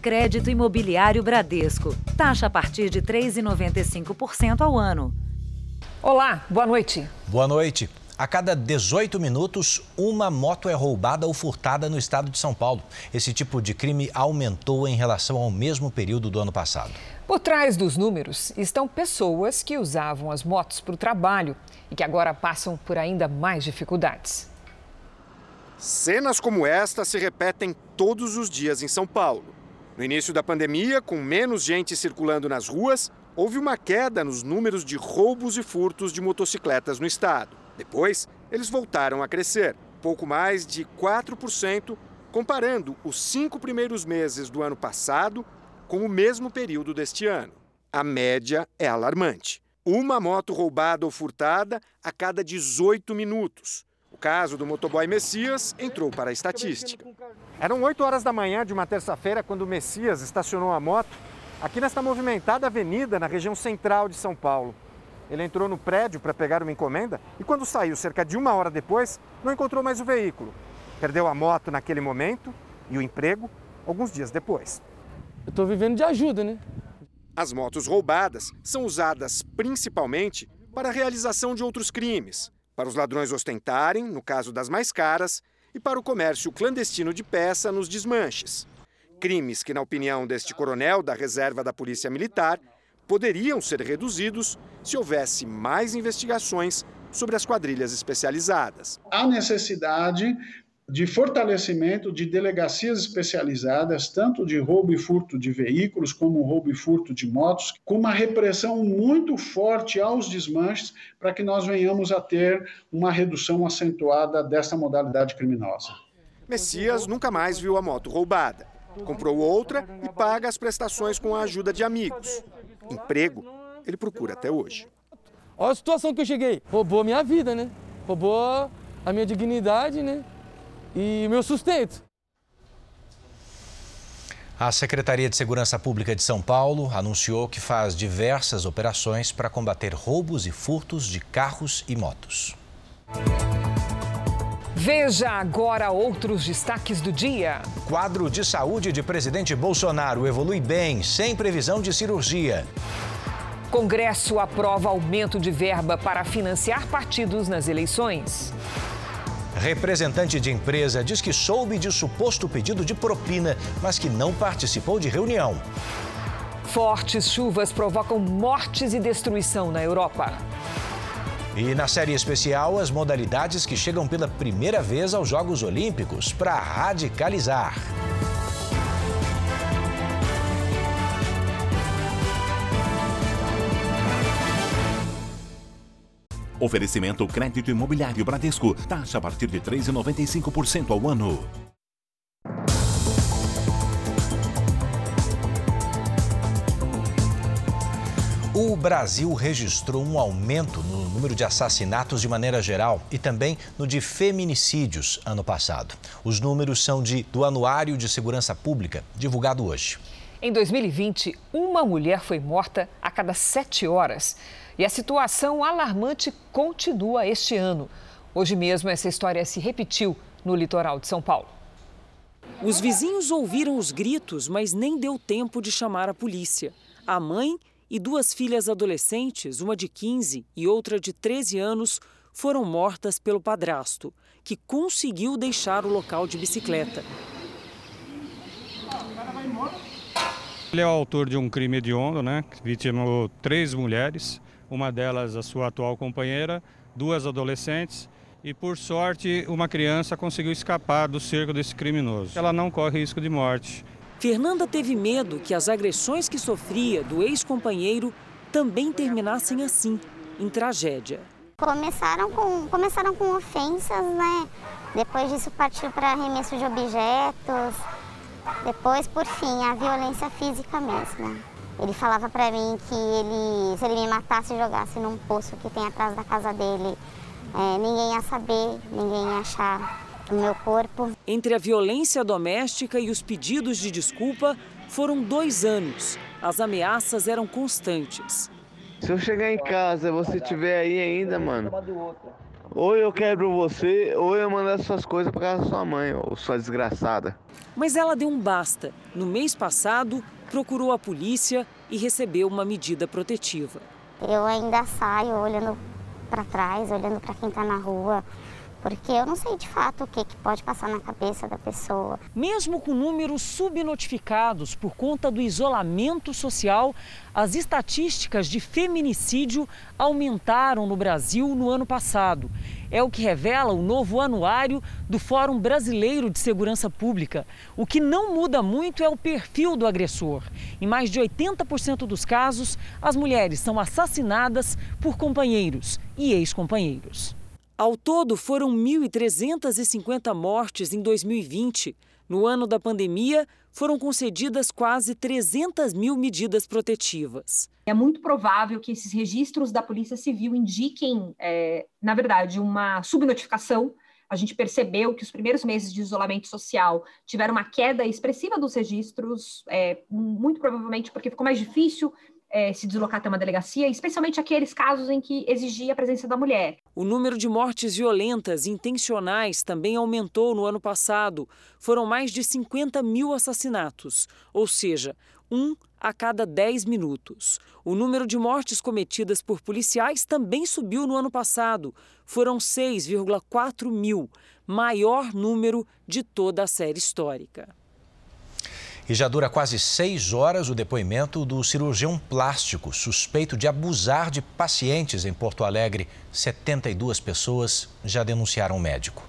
Crédito Imobiliário Bradesco. Taxa a partir de 3,95% ao ano. Olá, boa noite. Boa noite. A cada 18 minutos, uma moto é roubada ou furtada no estado de São Paulo. Esse tipo de crime aumentou em relação ao mesmo período do ano passado. Por trás dos números estão pessoas que usavam as motos para o trabalho e que agora passam por ainda mais dificuldades. Cenas como esta se repetem todos os dias em São Paulo. No início da pandemia, com menos gente circulando nas ruas, houve uma queda nos números de roubos e furtos de motocicletas no estado. Depois, eles voltaram a crescer, pouco mais de 4%, comparando os cinco primeiros meses do ano passado com o mesmo período deste ano. A média é alarmante. Uma moto roubada ou furtada a cada 18 minutos caso do motoboy Messias entrou para a estatística. Eram 8 horas da manhã de uma terça-feira quando o Messias estacionou a moto aqui nesta movimentada avenida na região central de São Paulo. Ele entrou no prédio para pegar uma encomenda e, quando saiu cerca de uma hora depois, não encontrou mais o veículo. Perdeu a moto naquele momento e o emprego alguns dias depois. Eu estou vivendo de ajuda, né? As motos roubadas são usadas principalmente para a realização de outros crimes, para os ladrões ostentarem, no caso das mais caras, e para o comércio clandestino de peça nos desmanches. Crimes que, na opinião deste coronel da reserva da Polícia Militar, poderiam ser reduzidos se houvesse mais investigações sobre as quadrilhas especializadas. Há necessidade de fortalecimento de delegacias especializadas, tanto de roubo e furto de veículos, como roubo e furto de motos, com uma repressão muito forte aos desmanches, para que nós venhamos a ter uma redução acentuada dessa modalidade criminosa. Messias nunca mais viu a moto roubada. Comprou outra e paga as prestações com a ajuda de amigos. Emprego, ele procura até hoje. Olha a situação que eu cheguei. Roubou a minha vida, né? Roubou a minha dignidade, né? E meu sustento. A Secretaria de Segurança Pública de São Paulo anunciou que faz diversas operações para combater roubos e furtos de carros e motos. Veja agora outros destaques do dia. Quadro de saúde de presidente Bolsonaro evolui bem, sem previsão de cirurgia. Congresso aprova aumento de verba para financiar partidos nas eleições. Representante de empresa diz que soube de suposto pedido de propina, mas que não participou de reunião. Fortes chuvas provocam mortes e destruição na Europa. E na série especial, as modalidades que chegam pela primeira vez aos Jogos Olímpicos para radicalizar. Oferecimento crédito imobiliário Bradesco. Taxa a partir de 3,95% ao ano. O Brasil registrou um aumento no número de assassinatos de maneira geral e também no de feminicídios ano passado. Os números são de, do Anuário de Segurança Pública, divulgado hoje. Em 2020, uma mulher foi morta a cada sete horas. E a situação alarmante continua este ano. Hoje mesmo, essa história se repetiu no litoral de São Paulo. Os vizinhos ouviram os gritos, mas nem deu tempo de chamar a polícia. A mãe e duas filhas adolescentes, uma de 15 e outra de 13 anos, foram mortas pelo padrasto, que conseguiu deixar o local de bicicleta. Ele é o autor de um crime hediondo, né? Vitimou três mulheres uma delas a sua atual companheira, duas adolescentes e, por sorte, uma criança conseguiu escapar do cerco desse criminoso. Ela não corre risco de morte. Fernanda teve medo que as agressões que sofria do ex-companheiro também terminassem assim, em tragédia. Começaram com, começaram com ofensas, né? Depois disso partiu para arremesso de objetos. Depois, por fim, a violência física mesmo. Ele falava para mim que ele, se ele me matasse e jogasse num poço que tem atrás da casa dele, é, ninguém ia saber, ninguém ia achar o meu corpo. Entre a violência doméstica e os pedidos de desculpa, foram dois anos. As ameaças eram constantes. Se eu chegar em casa e você estiver aí ainda, mano, ou eu quebro você, ou eu mando essas coisas para casa da sua mãe, ou sua desgraçada. Mas ela deu um basta. No mês passado, procurou a polícia e recebeu uma medida protetiva. Eu ainda saio olhando para trás, olhando para quem está na rua, porque eu não sei de fato o que, que pode passar na cabeça da pessoa. Mesmo com números subnotificados por conta do isolamento social, as estatísticas de feminicídio aumentaram no Brasil no ano passado. É o que revela o novo anuário do Fórum Brasileiro de Segurança Pública. O que não muda muito é o perfil do agressor. Em mais de 80% dos casos, as mulheres são assassinadas por companheiros e ex-companheiros. Ao todo, foram 1.350 mortes em 2020. No ano da pandemia, foram concedidas quase 300 mil medidas protetivas. É muito provável que esses registros da Polícia Civil indiquem, é, na verdade, uma subnotificação. A gente percebeu que os primeiros meses de isolamento social tiveram uma queda expressiva dos registros, é, muito provavelmente porque ficou mais difícil é, se deslocar até uma delegacia, especialmente aqueles casos em que exigia a presença da mulher. O número de mortes violentas intencionais também aumentou no ano passado. Foram mais de 50 mil assassinatos, ou seja, um a cada 10 minutos. O número de mortes cometidas por policiais também subiu no ano passado. Foram 6,4 mil, maior número de toda a série histórica. E já dura quase seis horas o depoimento do cirurgião plástico suspeito de abusar de pacientes em Porto Alegre. 72 pessoas já denunciaram o médico.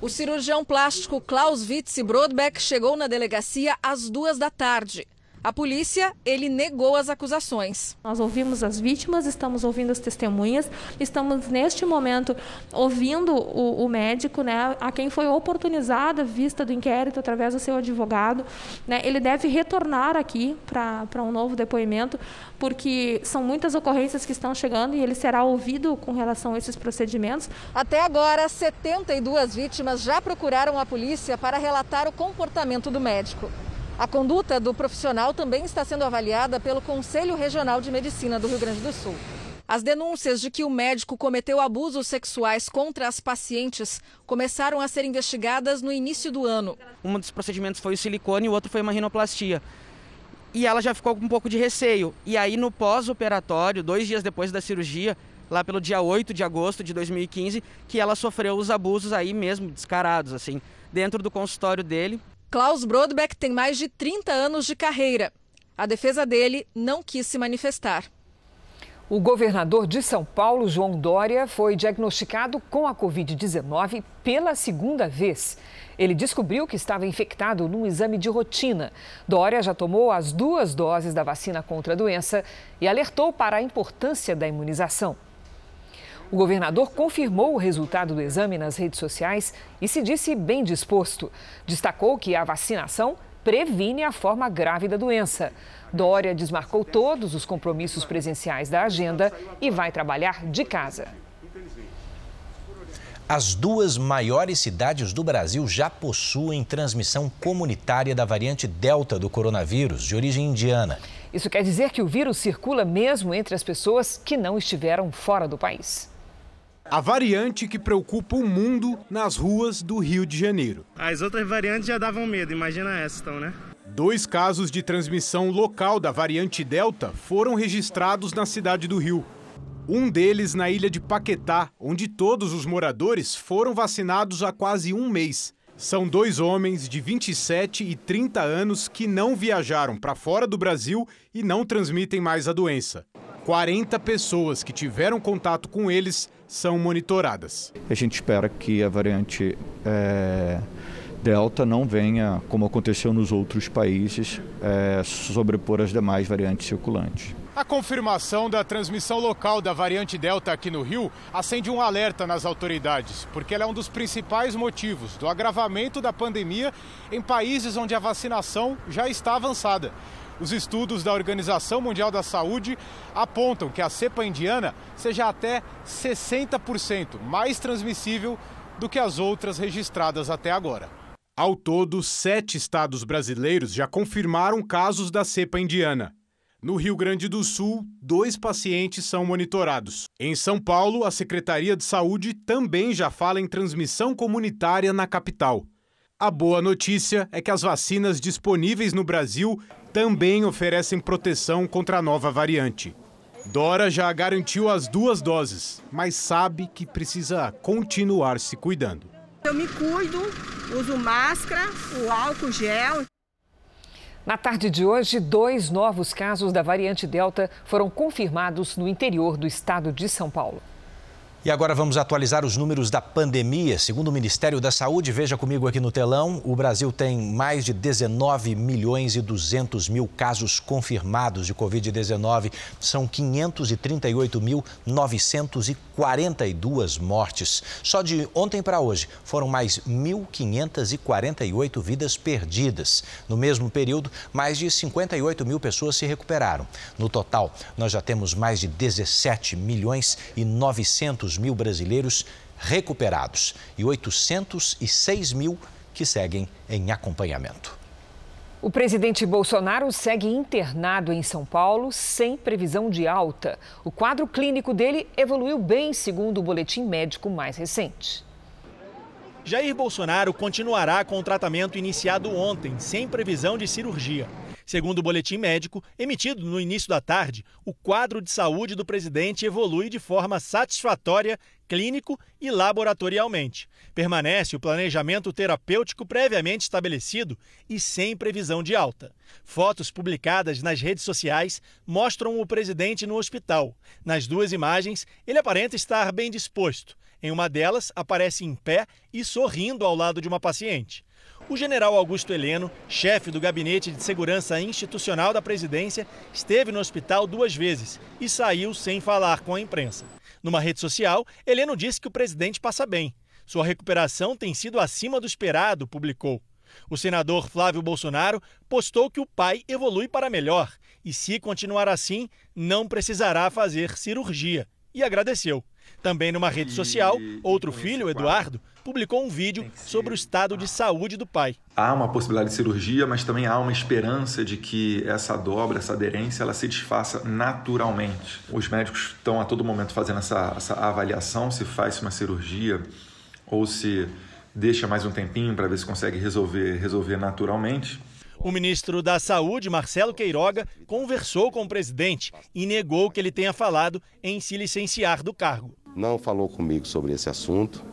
O cirurgião plástico Klaus Witz Brodbeck chegou na delegacia às duas da tarde. A polícia, ele negou as acusações. Nós ouvimos as vítimas, estamos ouvindo as testemunhas, estamos neste momento ouvindo o, o médico, né, a quem foi oportunizada a vista do inquérito através do seu advogado. Né, ele deve retornar aqui para um novo depoimento, porque são muitas ocorrências que estão chegando e ele será ouvido com relação a esses procedimentos. Até agora, 72 vítimas já procuraram a polícia para relatar o comportamento do médico. A conduta do profissional também está sendo avaliada pelo Conselho Regional de Medicina do Rio Grande do Sul. As denúncias de que o médico cometeu abusos sexuais contra as pacientes começaram a ser investigadas no início do ano. Um dos procedimentos foi o silicone e o outro foi uma rinoplastia. E ela já ficou com um pouco de receio. E aí, no pós-operatório, dois dias depois da cirurgia, lá pelo dia 8 de agosto de 2015, que ela sofreu os abusos aí mesmo, descarados, assim, dentro do consultório dele. Klaus Brodbeck tem mais de 30 anos de carreira. A defesa dele não quis se manifestar. O governador de São Paulo, João Dória, foi diagnosticado com a Covid-19 pela segunda vez. Ele descobriu que estava infectado num exame de rotina. Dória já tomou as duas doses da vacina contra a doença e alertou para a importância da imunização. O governador confirmou o resultado do exame nas redes sociais e se disse bem disposto. Destacou que a vacinação previne a forma grave da doença. Dória desmarcou todos os compromissos presenciais da agenda e vai trabalhar de casa. As duas maiores cidades do Brasil já possuem transmissão comunitária da variante Delta do coronavírus, de origem indiana. Isso quer dizer que o vírus circula mesmo entre as pessoas que não estiveram fora do país. A variante que preocupa o mundo nas ruas do Rio de Janeiro. As outras variantes já davam medo, imagina essa então, né? Dois casos de transmissão local da variante Delta foram registrados na cidade do Rio. Um deles na ilha de Paquetá, onde todos os moradores foram vacinados há quase um mês. São dois homens de 27 e 30 anos que não viajaram para fora do Brasil e não transmitem mais a doença. 40 pessoas que tiveram contato com eles são monitoradas. A gente espera que a variante é, Delta não venha, como aconteceu nos outros países, é, sobrepor as demais variantes circulantes. A confirmação da transmissão local da variante Delta aqui no Rio acende um alerta nas autoridades, porque ela é um dos principais motivos do agravamento da pandemia em países onde a vacinação já está avançada. Os estudos da Organização Mundial da Saúde apontam que a cepa indiana seja até 60% mais transmissível do que as outras registradas até agora. Ao todo, sete estados brasileiros já confirmaram casos da cepa indiana. No Rio Grande do Sul, dois pacientes são monitorados. Em São Paulo, a Secretaria de Saúde também já fala em transmissão comunitária na capital. A boa notícia é que as vacinas disponíveis no Brasil também oferecem proteção contra a nova variante. Dora já garantiu as duas doses, mas sabe que precisa continuar se cuidando. Eu me cuido, uso máscara, o álcool gel. Na tarde de hoje, dois novos casos da variante Delta foram confirmados no interior do estado de São Paulo. E agora vamos atualizar os números da pandemia. Segundo o Ministério da Saúde, veja comigo aqui no telão, o Brasil tem mais de 19 milhões e 200 mil casos confirmados de Covid-19. São 538.942 mortes. Só de ontem para hoje foram mais 1.548 vidas perdidas. No mesmo período, mais de 58 mil pessoas se recuperaram. No total, nós já temos mais de 17 milhões e 900 mil brasileiros recuperados e 806 mil que seguem em acompanhamento. O presidente Bolsonaro segue internado em São Paulo sem previsão de alta. O quadro clínico dele evoluiu bem, segundo o boletim médico mais recente. Jair Bolsonaro continuará com o tratamento iniciado ontem, sem previsão de cirurgia. Segundo o boletim médico emitido no início da tarde, o quadro de saúde do presidente evolui de forma satisfatória, clínico e laboratorialmente. Permanece o planejamento terapêutico previamente estabelecido e sem previsão de alta. Fotos publicadas nas redes sociais mostram o presidente no hospital. Nas duas imagens, ele aparenta estar bem disposto. Em uma delas, aparece em pé e sorrindo ao lado de uma paciente. O general Augusto Heleno, chefe do Gabinete de Segurança Institucional da Presidência, esteve no hospital duas vezes e saiu sem falar com a imprensa. Numa rede social, Heleno disse que o presidente passa bem. Sua recuperação tem sido acima do esperado, publicou. O senador Flávio Bolsonaro postou que o pai evolui para melhor e, se continuar assim, não precisará fazer cirurgia. E agradeceu. Também numa rede social, outro filho, Eduardo, publicou um vídeo sobre o estado de saúde do pai. Há uma possibilidade de cirurgia, mas também há uma esperança de que essa dobra, essa aderência, ela se desfaça naturalmente. Os médicos estão a todo momento fazendo essa, essa avaliação se faz uma cirurgia ou se deixa mais um tempinho para ver se consegue resolver, resolver naturalmente. O ministro da Saúde, Marcelo Queiroga, conversou com o presidente e negou que ele tenha falado em se licenciar do cargo. Não falou comigo sobre esse assunto,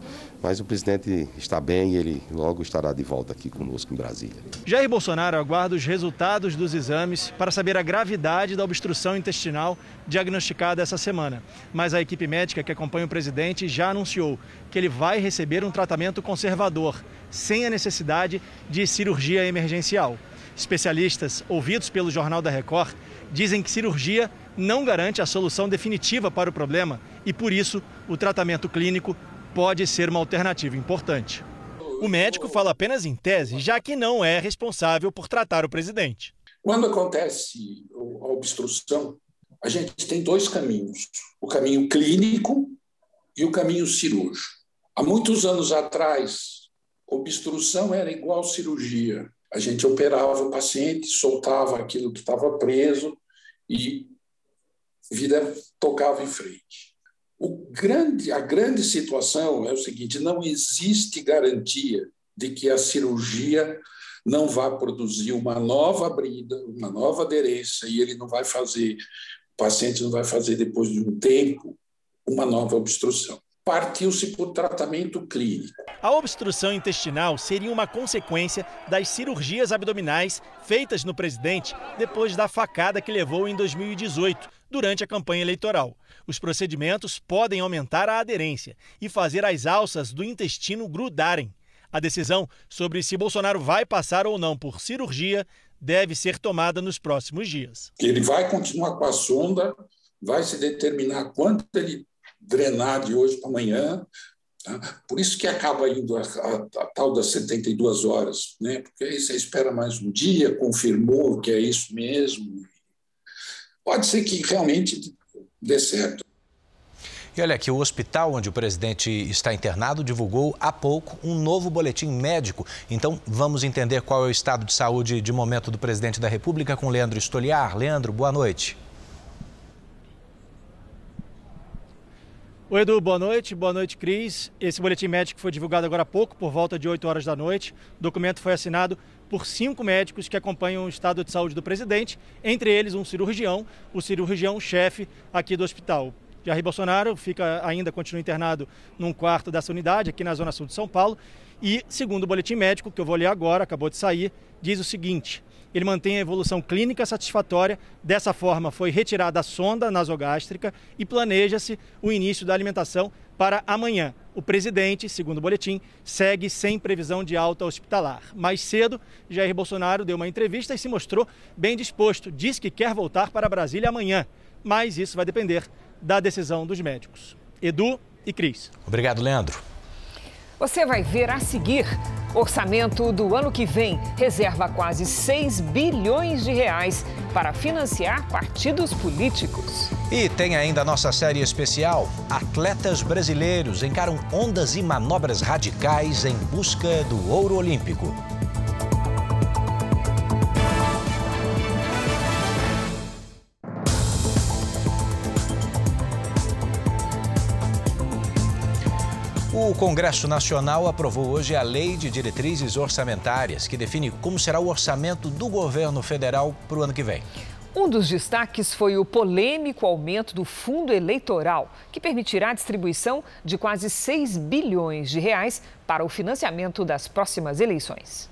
mas o presidente está bem e ele logo estará de volta aqui conosco em Brasília. Jair Bolsonaro aguarda os resultados dos exames para saber a gravidade da obstrução intestinal diagnosticada essa semana. Mas a equipe médica que acompanha o presidente já anunciou que ele vai receber um tratamento conservador, sem a necessidade de cirurgia emergencial. Especialistas ouvidos pelo Jornal da Record dizem que cirurgia não garante a solução definitiva para o problema e, por isso, o tratamento clínico pode ser uma alternativa importante. O médico fala apenas em tese, já que não é responsável por tratar o presidente. Quando acontece a obstrução, a gente tem dois caminhos: o caminho clínico e o caminho cirúrgico. Há muitos anos atrás, obstrução era igual cirurgia. A gente operava o paciente, soltava aquilo que estava preso e vida tocava em frente. O grande, a grande situação é o seguinte: não existe garantia de que a cirurgia não vá produzir uma nova abrida, uma nova aderência, e ele não vai fazer, o paciente não vai fazer depois de um tempo uma nova obstrução partiu-se por tratamento clínico. A obstrução intestinal seria uma consequência das cirurgias abdominais feitas no presidente depois da facada que levou em 2018, durante a campanha eleitoral. Os procedimentos podem aumentar a aderência e fazer as alças do intestino grudarem. A decisão sobre se Bolsonaro vai passar ou não por cirurgia deve ser tomada nos próximos dias. Ele vai continuar com a sonda, vai se determinar quanto ele drenar de hoje para amanhã. Tá? Por isso que acaba indo a, a, a, tal das 72 horas, né? porque aí você espera mais um dia, confirmou que é isso mesmo. Pode ser que realmente dê certo. E olha aqui, o hospital onde o presidente está internado divulgou há pouco um novo boletim médico. Então, vamos entender qual é o estado de saúde de momento do presidente da República com Leandro Estoliar. Leandro, boa noite. Oi, Edu, boa noite. Boa noite, Cris. Esse boletim médico foi divulgado agora há pouco, por volta de 8 horas da noite. O documento foi assinado por cinco médicos que acompanham o estado de saúde do presidente, entre eles um cirurgião, o cirurgião-chefe aqui do hospital. Jair Bolsonaro fica ainda continua internado num quarto dessa unidade aqui na zona sul de São Paulo e, segundo o boletim médico que eu vou ler agora, acabou de sair, diz o seguinte: ele mantém a evolução clínica satisfatória. Dessa forma, foi retirada a sonda nasogástrica e planeja-se o início da alimentação para amanhã. O presidente, segundo o boletim, segue sem previsão de alta hospitalar. Mais cedo, Jair Bolsonaro deu uma entrevista e se mostrou bem disposto. Diz que quer voltar para Brasília amanhã, mas isso vai depender da decisão dos médicos. Edu e Cris. Obrigado, Leandro. Você vai ver a seguir. Orçamento do ano que vem reserva quase 6 bilhões de reais para financiar partidos políticos. E tem ainda a nossa série especial. Atletas brasileiros encaram ondas e manobras radicais em busca do ouro olímpico. O Congresso Nacional aprovou hoje a Lei de Diretrizes Orçamentárias, que define como será o orçamento do governo federal para o ano que vem. Um dos destaques foi o polêmico aumento do fundo eleitoral, que permitirá a distribuição de quase 6 bilhões de reais para o financiamento das próximas eleições.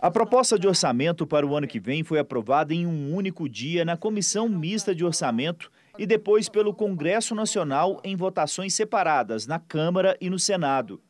A proposta de orçamento para o ano que vem foi aprovada em um único dia na Comissão Mista de Orçamento e depois pelo Congresso Nacional em votações separadas na Câmara e no Senado.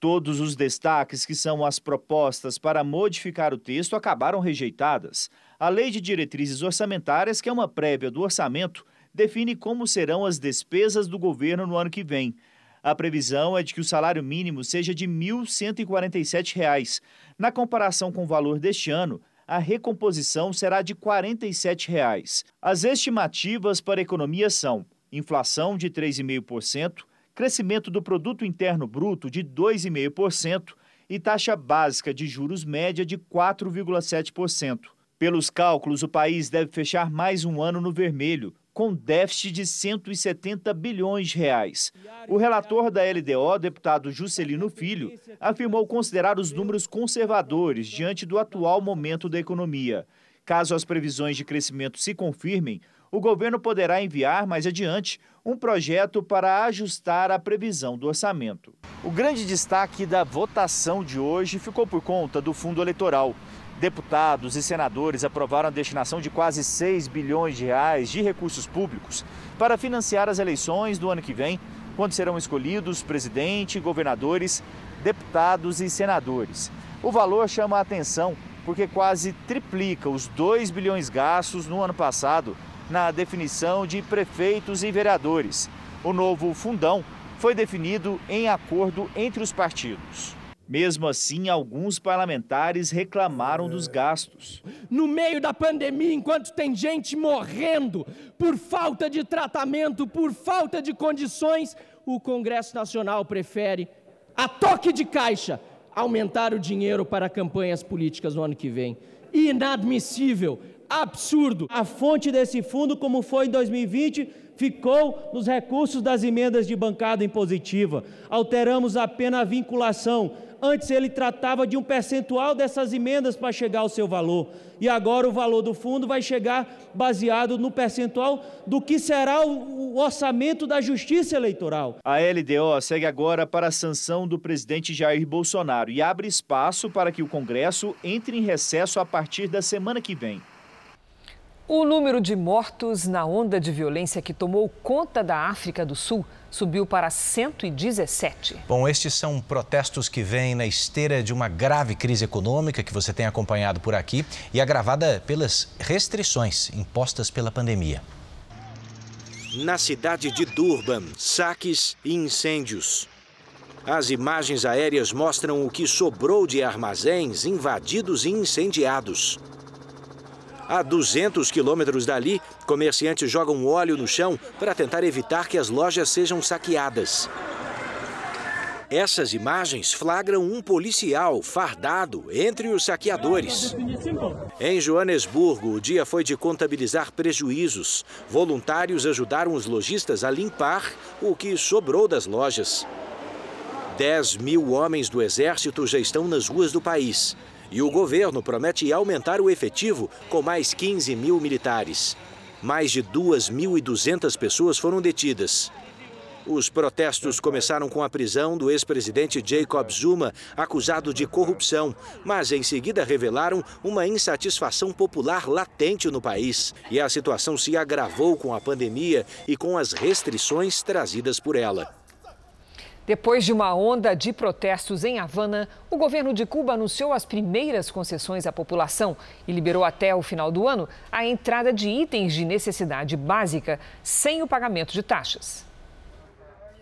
Todos os destaques que são as propostas para modificar o texto acabaram rejeitadas. A Lei de Diretrizes Orçamentárias, que é uma prévia do orçamento, define como serão as despesas do governo no ano que vem. A previsão é de que o salário mínimo seja de R$ 1.147. Na comparação com o valor deste ano, a recomposição será de 47 reais. As estimativas para a economia são inflação de 3,5%, crescimento do produto interno bruto de 2,5% e taxa básica de juros média de 4,7%. Pelos cálculos, o país deve fechar mais um ano no vermelho, com déficit de 170 bilhões de reais. O relator da LDO, deputado Juscelino Filho, afirmou considerar os números conservadores diante do atual momento da economia. Caso as previsões de crescimento se confirmem, o governo poderá enviar mais adiante um projeto para ajustar a previsão do orçamento. O grande destaque da votação de hoje ficou por conta do fundo eleitoral. Deputados e senadores aprovaram a destinação de quase 6 bilhões de reais de recursos públicos para financiar as eleições do ano que vem, quando serão escolhidos presidente, governadores, deputados e senadores. O valor chama a atenção porque quase triplica os 2 bilhões gastos no ano passado na definição de prefeitos e vereadores. O novo fundão foi definido em acordo entre os partidos. Mesmo assim, alguns parlamentares reclamaram dos gastos. No meio da pandemia, enquanto tem gente morrendo por falta de tratamento, por falta de condições, o Congresso Nacional prefere, a toque de caixa, aumentar o dinheiro para campanhas políticas no ano que vem. Inadmissível, absurdo. A fonte desse fundo, como foi em 2020, ficou nos recursos das emendas de bancada impositiva. Alteramos apenas a vinculação Antes ele tratava de um percentual dessas emendas para chegar ao seu valor. E agora o valor do fundo vai chegar baseado no percentual do que será o orçamento da Justiça Eleitoral. A LDO segue agora para a sanção do presidente Jair Bolsonaro e abre espaço para que o Congresso entre em recesso a partir da semana que vem. O número de mortos na onda de violência que tomou conta da África do Sul subiu para 117. Bom, estes são protestos que vêm na esteira de uma grave crise econômica que você tem acompanhado por aqui e agravada pelas restrições impostas pela pandemia. Na cidade de Durban, saques e incêndios. As imagens aéreas mostram o que sobrou de armazéns invadidos e incendiados. A 200 quilômetros dali, comerciantes jogam óleo no chão para tentar evitar que as lojas sejam saqueadas. Essas imagens flagram um policial fardado entre os saqueadores. Em Joanesburgo, o dia foi de contabilizar prejuízos. Voluntários ajudaram os lojistas a limpar o que sobrou das lojas. 10 mil homens do Exército já estão nas ruas do país. E o governo promete aumentar o efetivo com mais 15 mil militares. Mais de 2.200 pessoas foram detidas. Os protestos começaram com a prisão do ex-presidente Jacob Zuma, acusado de corrupção, mas em seguida revelaram uma insatisfação popular latente no país. E a situação se agravou com a pandemia e com as restrições trazidas por ela. Depois de uma onda de protestos em Havana, o governo de Cuba anunciou as primeiras concessões à população e liberou até o final do ano a entrada de itens de necessidade básica sem o pagamento de taxas.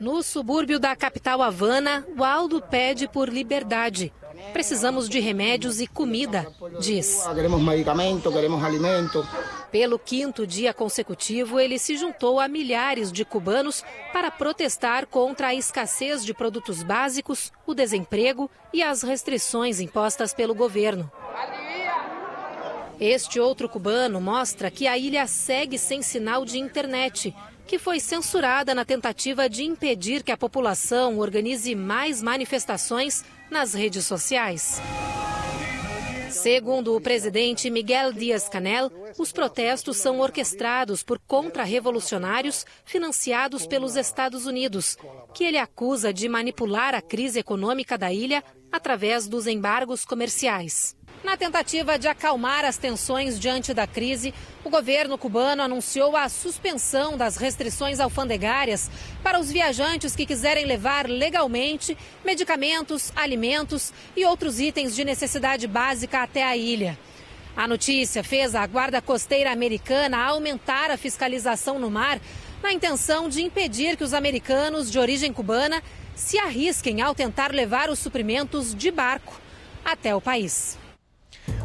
No subúrbio da capital Havana, o Aldo pede por liberdade. Precisamos de remédios e comida, diz. Queremos medicamento, queremos alimento. Pelo quinto dia consecutivo, ele se juntou a milhares de cubanos para protestar contra a escassez de produtos básicos, o desemprego e as restrições impostas pelo governo. Este outro cubano mostra que a ilha segue sem sinal de internet que foi censurada na tentativa de impedir que a população organize mais manifestações nas redes sociais. Segundo o presidente Miguel Dias-Canel, os protestos são orquestrados por contra-revolucionários financiados pelos Estados Unidos, que ele acusa de manipular a crise econômica da ilha através dos embargos comerciais. Na tentativa de acalmar as tensões diante da crise, o governo cubano anunciou a suspensão das restrições alfandegárias para os viajantes que quiserem levar legalmente medicamentos, alimentos e outros itens de necessidade básica até a ilha. A notícia fez a Guarda Costeira Americana aumentar a fiscalização no mar na intenção de impedir que os americanos de origem cubana se arrisquem ao tentar levar os suprimentos de barco até o país.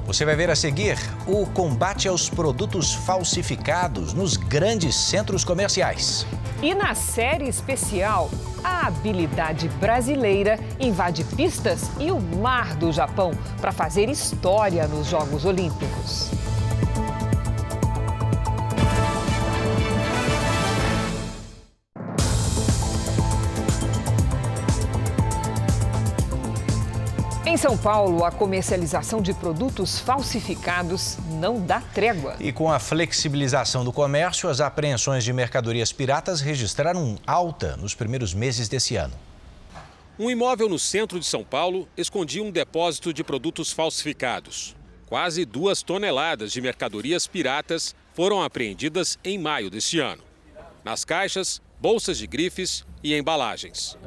Você vai ver a seguir o combate aos produtos falsificados nos grandes centros comerciais. E na série especial, a habilidade brasileira invade pistas e o mar do Japão para fazer história nos Jogos Olímpicos. Em São Paulo, a comercialização de produtos falsificados não dá trégua. E com a flexibilização do comércio, as apreensões de mercadorias piratas registraram alta nos primeiros meses desse ano. Um imóvel no centro de São Paulo escondia um depósito de produtos falsificados. Quase duas toneladas de mercadorias piratas foram apreendidas em maio deste ano. Nas caixas, bolsas de grifes e embalagens.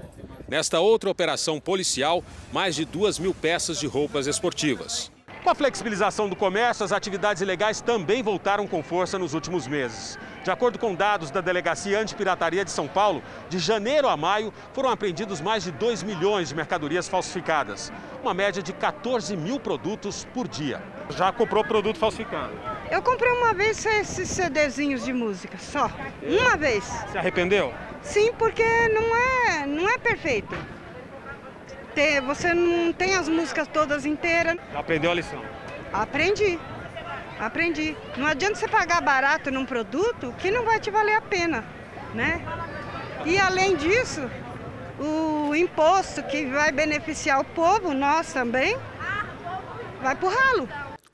Nesta outra operação policial, mais de duas mil peças de roupas esportivas. Com a flexibilização do comércio, as atividades ilegais também voltaram com força nos últimos meses. De acordo com dados da Delegacia Antipirataria de São Paulo, de janeiro a maio foram apreendidos mais de 2 milhões de mercadorias falsificadas, uma média de 14 mil produtos por dia. Já comprou produto falsificado? Eu comprei uma vez esses CDzinhos de música, só. Uma vez. Se arrependeu? Sim, porque não é, não é perfeito. Você não tem as músicas todas inteiras. Aprendeu a lição? Aprendi. Aprendi. Não adianta você pagar barato num produto que não vai te valer a pena, né? E além disso, o imposto que vai beneficiar o povo, nós também, vai pro ralo.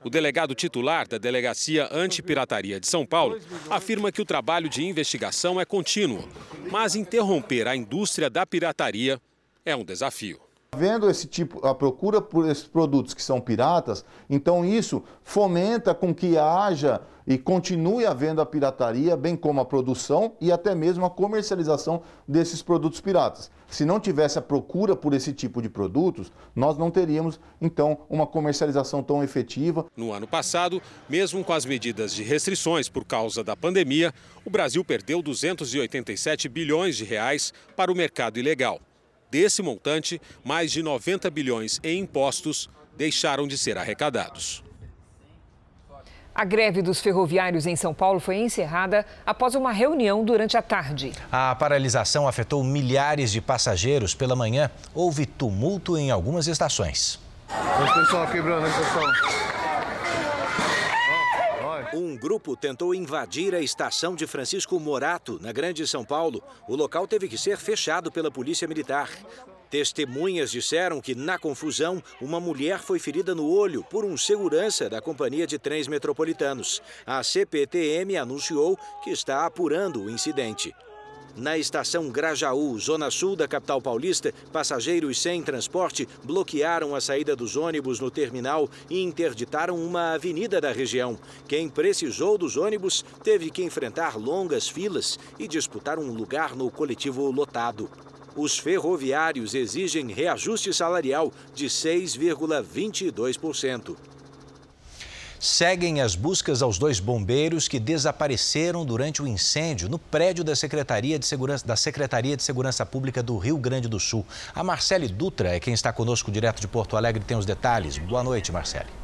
O delegado titular da Delegacia Antipirataria de São Paulo afirma que o trabalho de investigação é contínuo, mas interromper a indústria da pirataria é um desafio. Vendo esse tipo, a procura por esses produtos que são piratas, então isso fomenta com que haja e continue havendo a pirataria, bem como a produção e até mesmo a comercialização desses produtos piratas. Se não tivesse a procura por esse tipo de produtos, nós não teríamos então uma comercialização tão efetiva. No ano passado, mesmo com as medidas de restrições por causa da pandemia, o Brasil perdeu 287 bilhões de reais para o mercado ilegal. Desse montante, mais de 90 bilhões em impostos deixaram de ser arrecadados. A greve dos ferroviários em São Paulo foi encerrada após uma reunião durante a tarde. A paralisação afetou milhares de passageiros pela manhã. Houve tumulto em algumas estações. O pessoal quebrando a estação. Um grupo tentou invadir a estação de Francisco Morato, na Grande São Paulo. O local teve que ser fechado pela Polícia Militar. Testemunhas disseram que, na confusão, uma mulher foi ferida no olho por um segurança da Companhia de Trens Metropolitanos. A CPTM anunciou que está apurando o incidente. Na estação Grajaú, zona sul da capital paulista, passageiros sem transporte bloquearam a saída dos ônibus no terminal e interditaram uma avenida da região. Quem precisou dos ônibus teve que enfrentar longas filas e disputar um lugar no coletivo lotado. Os ferroviários exigem reajuste salarial de 6,22%. Seguem as buscas aos dois bombeiros que desapareceram durante o incêndio no prédio da Secretaria de Segurança, da Secretaria de Segurança Pública do Rio Grande do Sul. A Marcele Dutra é quem está conosco direto de Porto Alegre tem os detalhes. Boa noite, Marcele.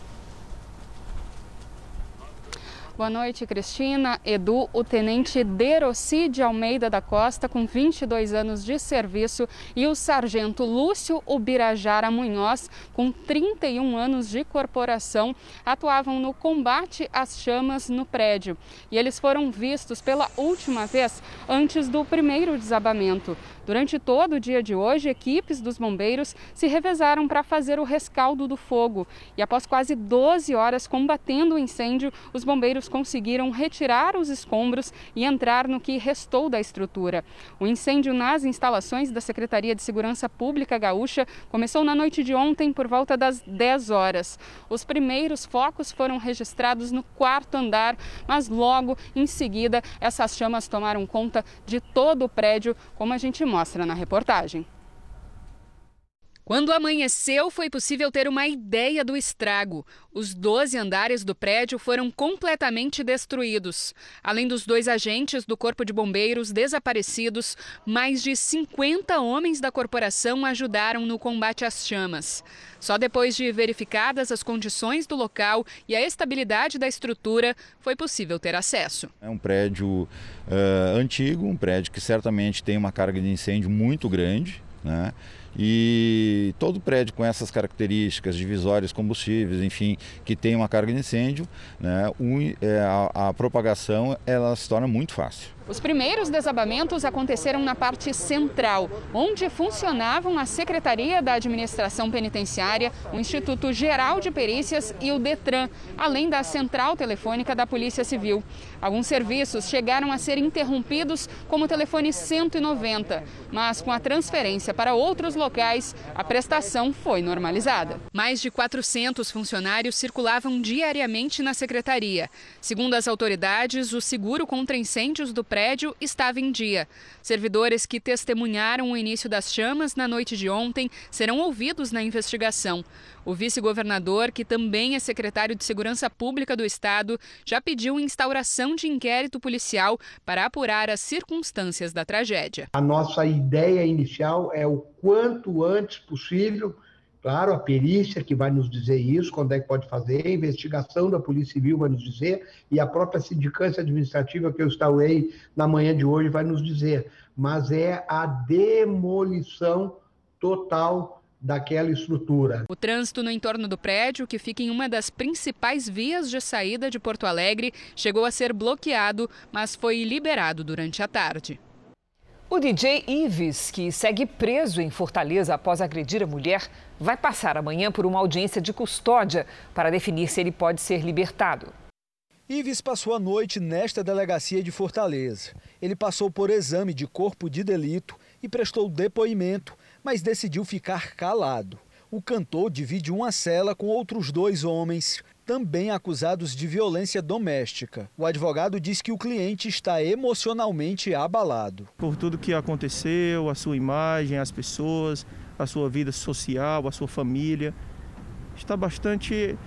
Boa noite, Cristina. Edu, o tenente Deroci de Almeida da Costa, com 22 anos de serviço, e o sargento Lúcio Ubirajara Munhoz, com 31 anos de corporação, atuavam no combate às chamas no prédio. E eles foram vistos pela última vez antes do primeiro desabamento. Durante todo o dia de hoje, equipes dos bombeiros se revezaram para fazer o rescaldo do fogo. E após quase 12 horas combatendo o incêndio, os bombeiros conseguiram retirar os escombros e entrar no que restou da estrutura. O incêndio nas instalações da Secretaria de Segurança Pública Gaúcha começou na noite de ontem por volta das 10 horas. Os primeiros focos foram registrados no quarto andar, mas logo em seguida essas chamas tomaram conta de todo o prédio, como a gente mostra na reportagem. Quando amanheceu, foi possível ter uma ideia do estrago. Os 12 andares do prédio foram completamente destruídos. Além dos dois agentes do Corpo de Bombeiros desaparecidos, mais de 50 homens da corporação ajudaram no combate às chamas. Só depois de verificadas as condições do local e a estabilidade da estrutura, foi possível ter acesso. É um prédio uh, antigo, um prédio que certamente tem uma carga de incêndio muito grande. Né? E todo prédio com essas características, divisórias combustíveis, enfim, que tem uma carga de incêndio, né, é, a, a propagação ela se torna muito fácil. Os primeiros desabamentos aconteceram na parte central, onde funcionavam a Secretaria da Administração Penitenciária, o Instituto Geral de Perícias e o Detran, além da central telefônica da Polícia Civil. Alguns serviços chegaram a ser interrompidos, como o telefone 190, mas com a transferência para outros locais, a prestação foi normalizada. Mais de 400 funcionários circulavam diariamente na secretaria. Segundo as autoridades, o seguro contra incêndios do prédio estava em dia. Servidores que testemunharam o início das chamas na noite de ontem serão ouvidos na investigação. O vice-governador, que também é secretário de Segurança Pública do Estado, já pediu instauração de inquérito policial para apurar as circunstâncias da tragédia. A nossa ideia inicial é o quanto antes possível Claro, a perícia que vai nos dizer isso, quando é que pode fazer, a investigação da Polícia Civil vai nos dizer, e a própria sindicância administrativa que eu instaurei na manhã de hoje vai nos dizer. Mas é a demolição total daquela estrutura. O trânsito no entorno do prédio, que fica em uma das principais vias de saída de Porto Alegre, chegou a ser bloqueado, mas foi liberado durante a tarde. O DJ Ives, que segue preso em Fortaleza após agredir a mulher, vai passar amanhã por uma audiência de custódia para definir se ele pode ser libertado. Ives passou a noite nesta delegacia de Fortaleza. Ele passou por exame de corpo de delito e prestou depoimento, mas decidiu ficar calado. O cantor divide uma cela com outros dois homens, também acusados de violência doméstica. O advogado diz que o cliente está emocionalmente abalado. Por tudo que aconteceu, a sua imagem, as pessoas, a sua vida social, a sua família, está bastante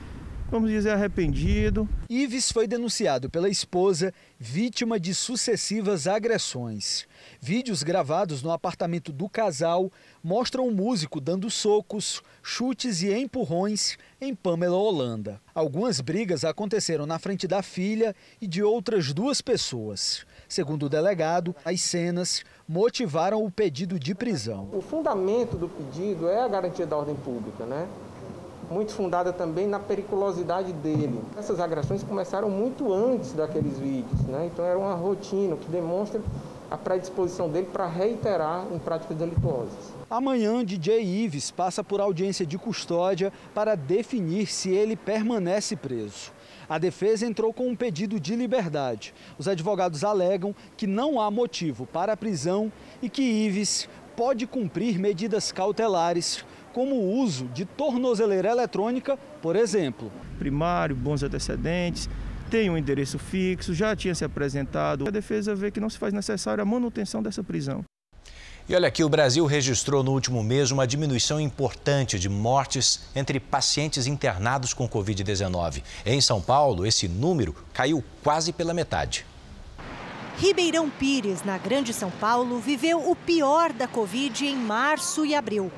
vamos dizer, arrependido. Ives foi denunciado pela esposa, vítima de sucessivas agressões. Vídeos gravados no apartamento do casal mostram o músico dando socos, chutes e empurrões em Pamela Holanda. Algumas brigas aconteceram na frente da filha e de outras duas pessoas. Segundo o delegado, as cenas motivaram o pedido de prisão. O fundamento do pedido é a garantia da ordem pública, né? Muito fundada também na periculosidade dele. Essas agressões começaram muito antes daqueles vídeos, né? Então era uma rotina que demonstra a predisposição dele para reiterar em práticas delituosas. Amanhã, DJ Ives passa por audiência de custódia para definir se ele permanece preso. A defesa entrou com um pedido de liberdade. Os advogados alegam que não há motivo para a prisão e que Ives pode cumprir medidas cautelares, como o uso de tornozeleira eletrônica, por exemplo. Primário, bons antecedentes, tem um endereço fixo, já tinha se apresentado. A defesa vê que não se faz necessária a manutenção dessa prisão. E olha aqui, o Brasil registrou no último mês uma diminuição importante de mortes entre pacientes internados com Covid-19. Em São Paulo, esse número caiu quase pela metade. Ribeirão Pires, na Grande São Paulo, viveu o pior da Covid em março e abril.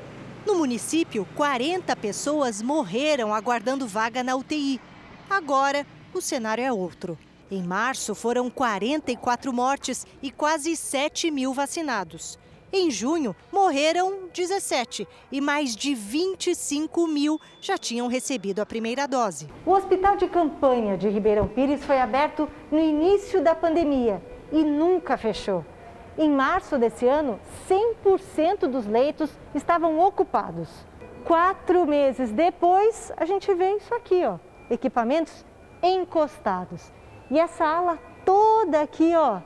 No município, 40 pessoas morreram aguardando vaga na UTI. Agora, o cenário é outro. Em março, foram 44 mortes e quase 7 mil vacinados. Em junho, morreram 17 e mais de 25 mil já tinham recebido a primeira dose. O hospital de campanha de Ribeirão Pires foi aberto no início da pandemia e nunca fechou. Em março desse ano, 100% dos leitos estavam ocupados. Quatro meses depois, a gente vê isso aqui, ó, equipamentos encostados. E essa ala toda aqui, ó,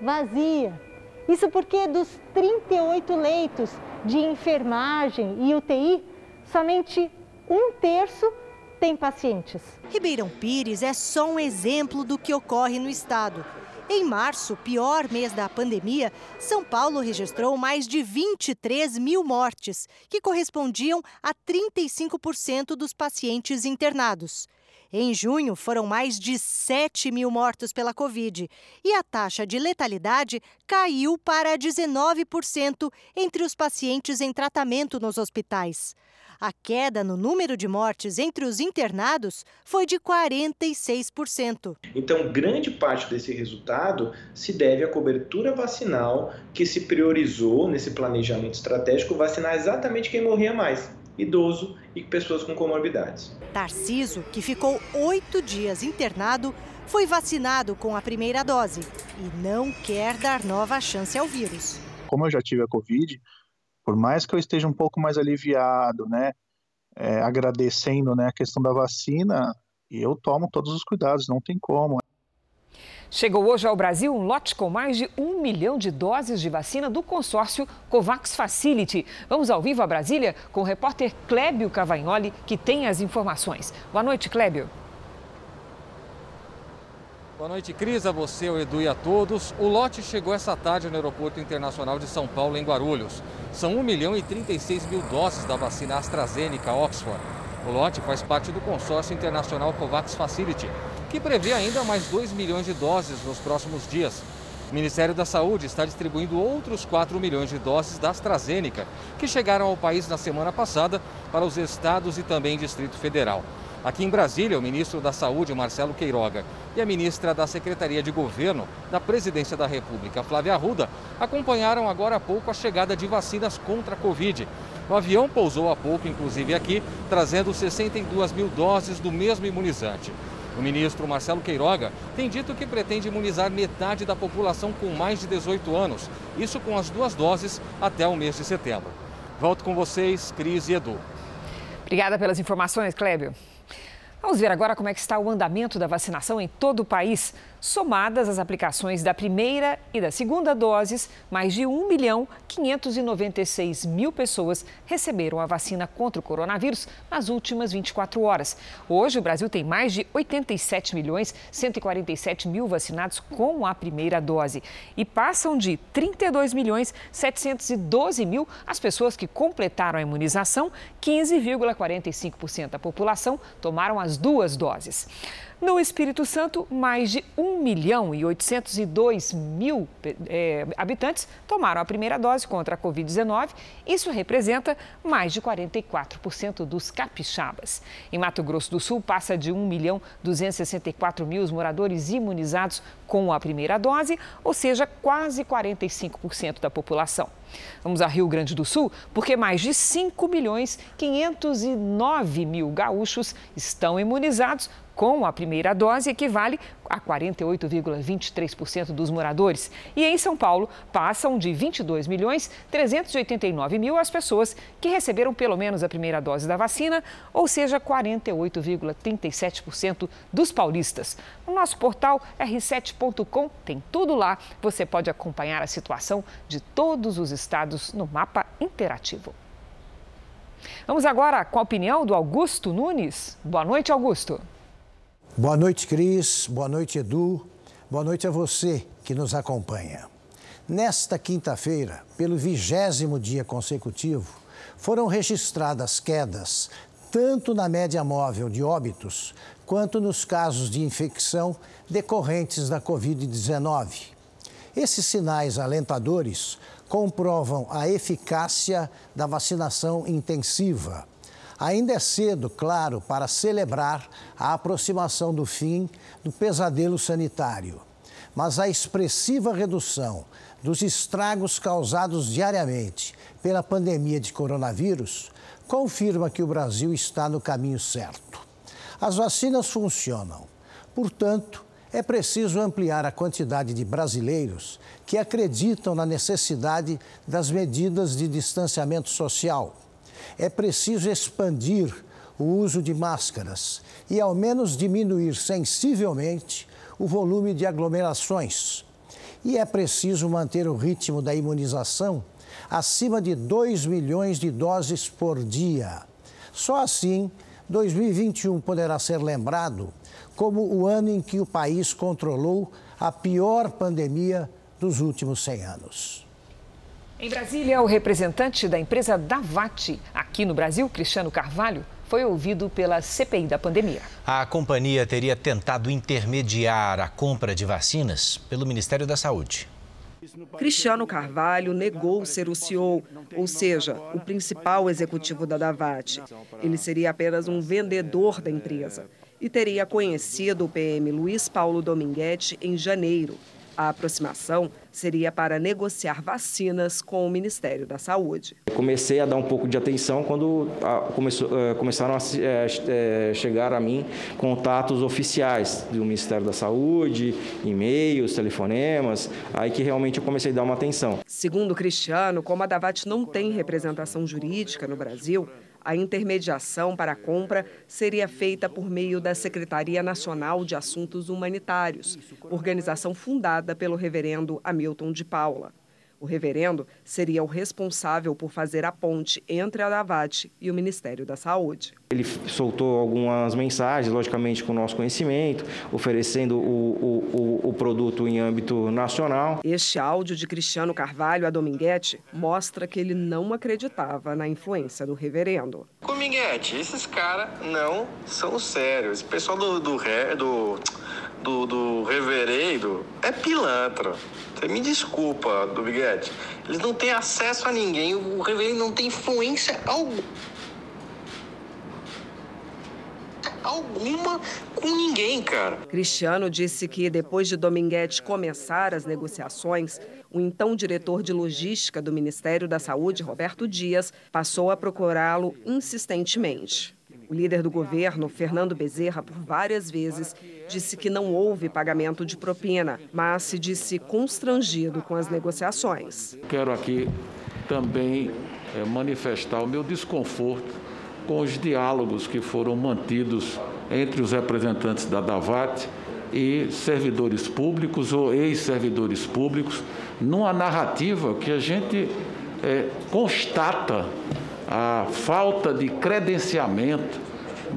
vazia. Isso porque dos 38 leitos de enfermagem e UTI, somente um terço tem pacientes. Ribeirão Pires é só um exemplo do que ocorre no estado. Em março, pior mês da pandemia, São Paulo registrou mais de 23 mil mortes, que correspondiam a 35% dos pacientes internados. Em junho, foram mais de 7 mil mortos pela Covid e a taxa de letalidade caiu para 19% entre os pacientes em tratamento nos hospitais. A queda no número de mortes entre os internados foi de 46%. Então, grande parte desse resultado se deve à cobertura vacinal que se priorizou nesse planejamento estratégico vacinar exatamente quem morria mais idoso e pessoas com comorbidades. Tarciso, que ficou oito dias internado, foi vacinado com a primeira dose e não quer dar nova chance ao vírus. Como eu já tive a Covid, por mais que eu esteja um pouco mais aliviado, né, é, agradecendo né, a questão da vacina, eu tomo todos os cuidados, não tem como. Chegou hoje ao Brasil um lote com mais de um milhão de doses de vacina do consórcio COVAX Facility. Vamos ao vivo a Brasília com o repórter Clébio Cavagnoli, que tem as informações. Boa noite, Clébio. Boa noite, Cris, a você, o Edu e a todos. O lote chegou essa tarde no Aeroporto Internacional de São Paulo, em Guarulhos. São 1 milhão e 36 mil doses da vacina AstraZeneca Oxford. O lote faz parte do consórcio internacional COVAX Facility, que prevê ainda mais 2 milhões de doses nos próximos dias. O Ministério da Saúde está distribuindo outros 4 milhões de doses da AstraZeneca, que chegaram ao país na semana passada para os estados e também Distrito Federal. Aqui em Brasília, o ministro da Saúde, Marcelo Queiroga, e a ministra da Secretaria de Governo da Presidência da República, Flávia Arruda, acompanharam agora há pouco a chegada de vacinas contra a Covid. O avião pousou há pouco, inclusive aqui, trazendo 62 mil doses do mesmo imunizante. O ministro Marcelo Queiroga tem dito que pretende imunizar metade da população com mais de 18 anos, isso com as duas doses até o mês de setembro. Volto com vocês, Cris e Edu. Obrigada pelas informações, Clébio. Vamos ver agora como é que está o andamento da vacinação em todo o país. Somadas as aplicações da primeira e da segunda doses, mais de 1 milhão 596 mil pessoas receberam a vacina contra o coronavírus nas últimas 24 horas. Hoje, o Brasil tem mais de 87 milhões 147 mil vacinados com a primeira dose e passam de 32 milhões 712 mil as pessoas que completaram a imunização, 15,45% da população tomaram as duas doses. No Espírito Santo, mais de 1 milhão e 802 mil é, habitantes tomaram a primeira dose contra a Covid-19. Isso representa mais de 44% dos capixabas. Em Mato Grosso do Sul, passa de 1 milhão 264 mil os moradores imunizados com a primeira dose, ou seja, quase 45% da população. Vamos a Rio Grande do Sul, porque mais de 5 milhões 509 mil gaúchos estão imunizados com a primeira dose equivale a 48,23% dos moradores. E em São Paulo, passam de 22 milhões 389 mil as pessoas que receberam pelo menos a primeira dose da vacina, ou seja, 48,37% dos paulistas. No nosso portal r7.com tem tudo lá. Você pode acompanhar a situação de todos os estados no mapa interativo. Vamos agora com a opinião do Augusto Nunes. Boa noite, Augusto. Boa noite, Cris. Boa noite, Edu. Boa noite a você que nos acompanha. Nesta quinta-feira, pelo vigésimo dia consecutivo, foram registradas quedas tanto na média móvel de óbitos quanto nos casos de infecção decorrentes da Covid-19. Esses sinais alentadores comprovam a eficácia da vacinação intensiva Ainda é cedo, claro, para celebrar a aproximação do fim do pesadelo sanitário, mas a expressiva redução dos estragos causados diariamente pela pandemia de coronavírus confirma que o Brasil está no caminho certo. As vacinas funcionam, portanto, é preciso ampliar a quantidade de brasileiros que acreditam na necessidade das medidas de distanciamento social é preciso expandir o uso de máscaras e, ao menos, diminuir sensivelmente o volume de aglomerações. E é preciso manter o ritmo da imunização acima de 2 milhões de doses por dia. Só assim, 2021 poderá ser lembrado como o ano em que o país controlou a pior pandemia dos últimos 100 anos. Em Brasília, o representante da empresa Davat, aqui no Brasil, Cristiano Carvalho, foi ouvido pela CPI da pandemia. A companhia teria tentado intermediar a compra de vacinas pelo Ministério da Saúde. Cristiano Carvalho negou ser o CEO, ou seja, o principal executivo da Davat. Ele seria apenas um vendedor da empresa e teria conhecido o PM Luiz Paulo Dominguete em janeiro. A aproximação seria para negociar vacinas com o Ministério da Saúde. Comecei a dar um pouco de atenção quando ah, começou, eh, começaram a eh, eh, chegar a mim contatos oficiais do Ministério da Saúde, e-mails, telefonemas, aí que realmente eu comecei a dar uma atenção. Segundo Cristiano, como a Davat não tem representação jurídica no Brasil, a intermediação para a compra seria feita por meio da Secretaria Nacional de Assuntos Humanitários, organização fundada pelo reverendo Hamilton de Paula. O reverendo seria o responsável por fazer a ponte entre a Davat e o Ministério da Saúde. Ele soltou algumas mensagens, logicamente com o nosso conhecimento, oferecendo o, o, o, produto em âmbito nacional. Este áudio de Cristiano Carvalho a Dominguete mostra que ele não acreditava na influência do reverendo. Dominguete, esses caras não são sérios. O pessoal do, do, do do, do reverendo é pilantra. Você me desculpa, do Biguete. Eles não têm acesso a ninguém. O reverendo não tem influência alguma alguma com ninguém, cara. Cristiano disse que depois de Dominguete começar as negociações, o então diretor de logística do Ministério da Saúde, Roberto Dias, passou a procurá-lo insistentemente. O líder do governo, Fernando Bezerra, por várias vezes disse que não houve pagamento de propina, mas se disse constrangido com as negociações. Quero aqui também é, manifestar o meu desconforto com os diálogos que foram mantidos entre os representantes da Davat e servidores públicos ou ex-servidores públicos, numa narrativa que a gente é, constata a falta de credenciamento,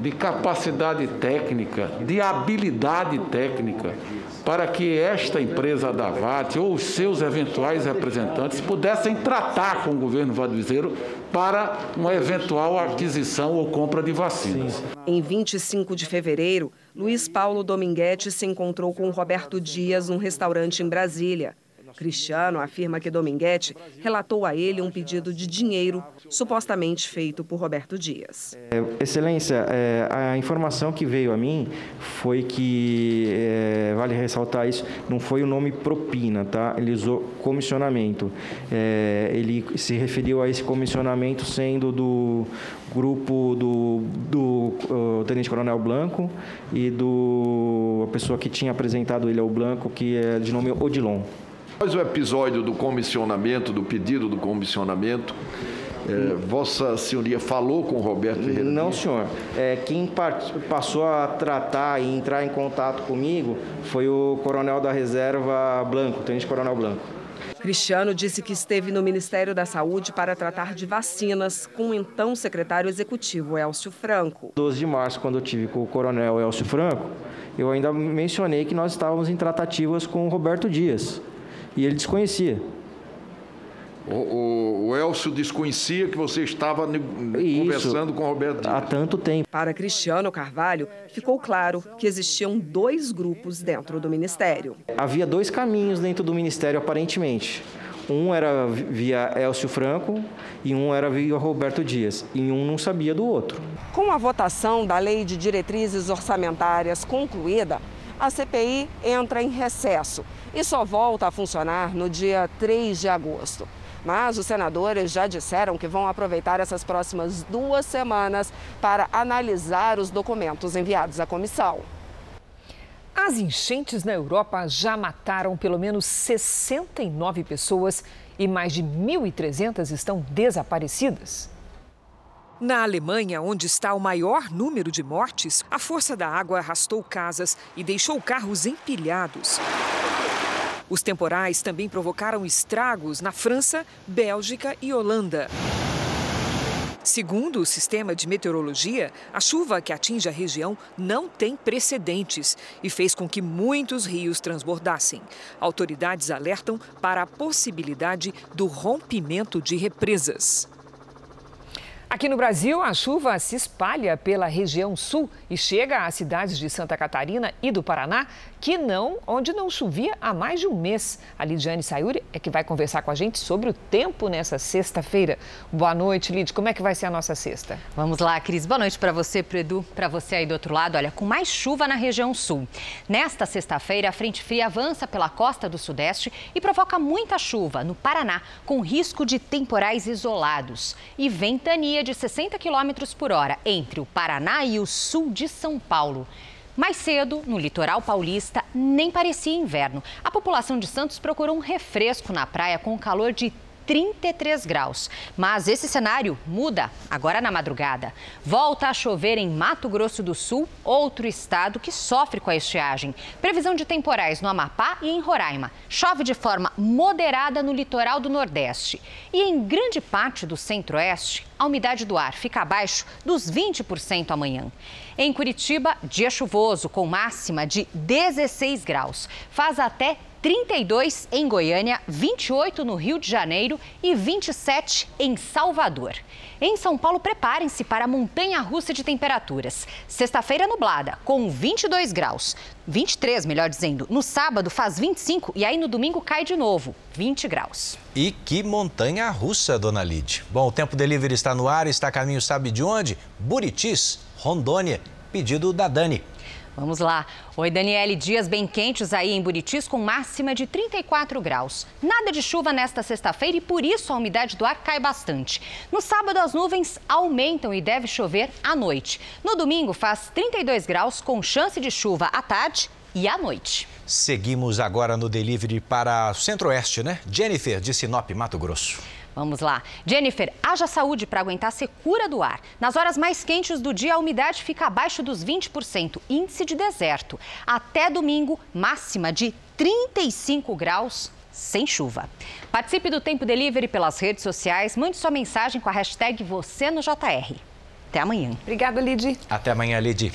de capacidade técnica, de habilidade técnica, para que esta empresa da VAT ou os seus eventuais representantes pudessem tratar com o governo vaduizeiro para uma eventual aquisição ou compra de vacinas. Em 25 de fevereiro, Luiz Paulo Dominguete se encontrou com Roberto Dias num restaurante em Brasília. Cristiano afirma que Dominguete relatou a ele um pedido de dinheiro supostamente feito por Roberto Dias. É, excelência, é, a informação que veio a mim foi que, é, vale ressaltar isso, não foi o nome propina, tá? Ele usou comissionamento. É, ele se referiu a esse comissionamento sendo do grupo do, do Tenente Coronel Blanco e do a pessoa que tinha apresentado ele ao Blanco, que é de nome Odilon. Após o episódio do comissionamento, do pedido do comissionamento, é, Vossa Senhoria falou com o Roberto Ferreira? Não, senhor. É, quem passou a tratar e entrar em contato comigo foi o coronel da reserva Blanco, Tenente Coronel Blanco. Cristiano disse que esteve no Ministério da Saúde para tratar de vacinas com o então secretário executivo Elcio Franco. 12 de março, quando eu tive com o coronel Elcio Franco, eu ainda mencionei que nós estávamos em tratativas com o Roberto Dias e ele desconhecia. O, o, o Elcio desconhecia que você estava Isso, conversando com o Roberto Há tanto tempo. Para Cristiano Carvalho, ficou claro que existiam dois grupos dentro do Ministério. Havia dois caminhos dentro do Ministério, aparentemente. Um era via Elcio Franco e um era via Roberto Dias. E um não sabia do outro. Com a votação da Lei de Diretrizes Orçamentárias concluída, a CPI entra em recesso e só volta a funcionar no dia 3 de agosto. Mas os senadores já disseram que vão aproveitar essas próximas duas semanas para analisar os documentos enviados à comissão. As enchentes na Europa já mataram pelo menos 69 pessoas e mais de 1.300 estão desaparecidas. Na Alemanha, onde está o maior número de mortes, a força da água arrastou casas e deixou carros empilhados. Os temporais também provocaram estragos na França, Bélgica e Holanda. Segundo o sistema de meteorologia, a chuva que atinge a região não tem precedentes e fez com que muitos rios transbordassem. Autoridades alertam para a possibilidade do rompimento de represas. Aqui no Brasil, a chuva se espalha pela região sul e chega às cidades de Santa Catarina e do Paraná, que não, onde não chovia há mais de um mês. A Lidiane Sayuri é que vai conversar com a gente sobre o tempo nessa sexta-feira. Boa noite, Lid. Como é que vai ser a nossa sexta? Vamos lá, Cris. Boa noite para você, para Edu, para você aí do outro lado. Olha, com mais chuva na região sul. Nesta sexta-feira, a frente fria avança pela costa do sudeste e provoca muita chuva no Paraná, com risco de temporais isolados e ventania de 60 km por hora entre o Paraná e o sul de São Paulo. Mais cedo, no litoral paulista, nem parecia inverno. A população de Santos procurou um refresco na praia com calor de 33 graus. Mas esse cenário muda agora na madrugada. Volta a chover em Mato Grosso do Sul, outro estado que sofre com a estiagem. Previsão de temporais no Amapá e em Roraima. Chove de forma moderada no litoral do Nordeste. E em grande parte do Centro-Oeste, a umidade do ar fica abaixo dos 20% amanhã. Em Curitiba, dia chuvoso, com máxima de 16 graus. Faz até 32 em Goiânia, 28 no Rio de Janeiro e 27 em Salvador. Em São Paulo, preparem-se para a montanha russa de temperaturas. Sexta-feira nublada, com 22 graus. 23, melhor dizendo. No sábado faz 25 e aí no domingo cai de novo, 20 graus. E que montanha russa, dona Lid. Bom, o Tempo Delivery está no ar, está a caminho sabe de onde? Buritis, Rondônia. Pedido da Dani. Vamos lá. Oi, Daniele. Dias bem quentes aí em Buritis, com máxima de 34 graus. Nada de chuva nesta sexta-feira e por isso a umidade do ar cai bastante. No sábado, as nuvens aumentam e deve chover à noite. No domingo, faz 32 graus, com chance de chuva à tarde e à noite. Seguimos agora no delivery para Centro-Oeste, né? Jennifer, de Sinop, Mato Grosso. Vamos lá. Jennifer, haja saúde para aguentar a secura do ar. Nas horas mais quentes do dia, a umidade fica abaixo dos 20%, índice de deserto. Até domingo, máxima de 35 graus sem chuva. Participe do Tempo Delivery pelas redes sociais, mande sua mensagem com a hashtag você no JR. Até amanhã. Obrigada, Lid. Até amanhã, Lid.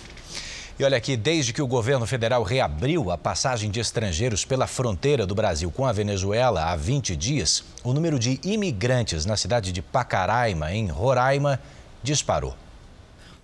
E olha aqui, desde que o governo federal reabriu a passagem de estrangeiros pela fronteira do Brasil com a Venezuela há 20 dias, o número de imigrantes na cidade de Pacaraima, em Roraima, disparou.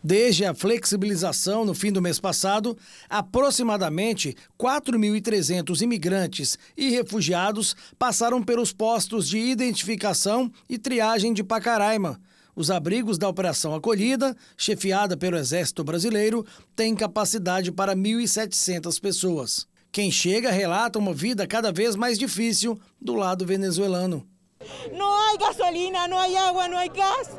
Desde a flexibilização no fim do mês passado, aproximadamente 4.300 imigrantes e refugiados passaram pelos postos de identificação e triagem de Pacaraima. Os abrigos da Operação Acolhida, chefiada pelo Exército Brasileiro, têm capacidade para 1.700 pessoas. Quem chega relata uma vida cada vez mais difícil do lado venezuelano. Não há gasolina, não há água, não há gás.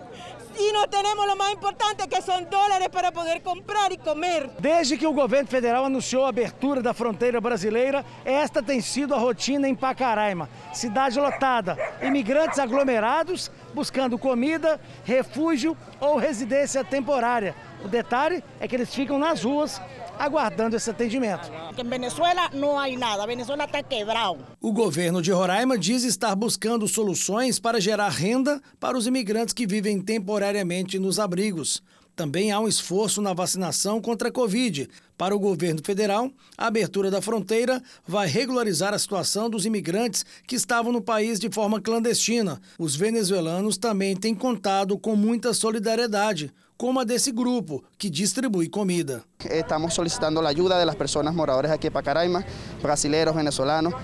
E não temos o mais importante, que são dólares para poder comprar e comer. Desde que o governo federal anunciou a abertura da fronteira brasileira, esta tem sido a rotina em Pacaraima. Cidade lotada, imigrantes aglomerados buscando comida, refúgio ou residência temporária. O detalhe é que eles ficam nas ruas aguardando esse atendimento. Em Venezuela não há nada, Venezuela está quebrado. O governo de Roraima diz estar buscando soluções para gerar renda para os imigrantes que vivem temporariamente nos abrigos. Também há um esforço na vacinação contra a Covid. Para o governo federal, a abertura da fronteira vai regularizar a situação dos imigrantes que estavam no país de forma clandestina. Os venezuelanos também têm contado com muita solidariedade como a desse grupo, que distribui comida. Estamos solicitando a ajuda das pessoas moradoras aqui em Pacaraima, brasileiros, venezolanos.